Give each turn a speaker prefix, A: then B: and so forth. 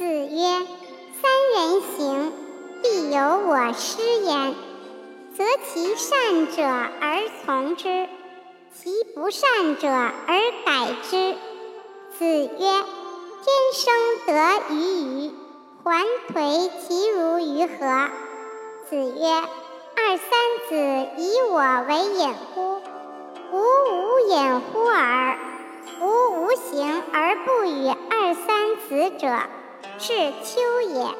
A: 子曰：“三人行，必有我师焉。择其善者而从之，其不善者而改之。”子曰：“天生得鱼鱼，还颓其如鱼何？”子曰：“二三子以我为隐乎？吾无隐乎耳。吾无形而不与二三子者，是秋也。”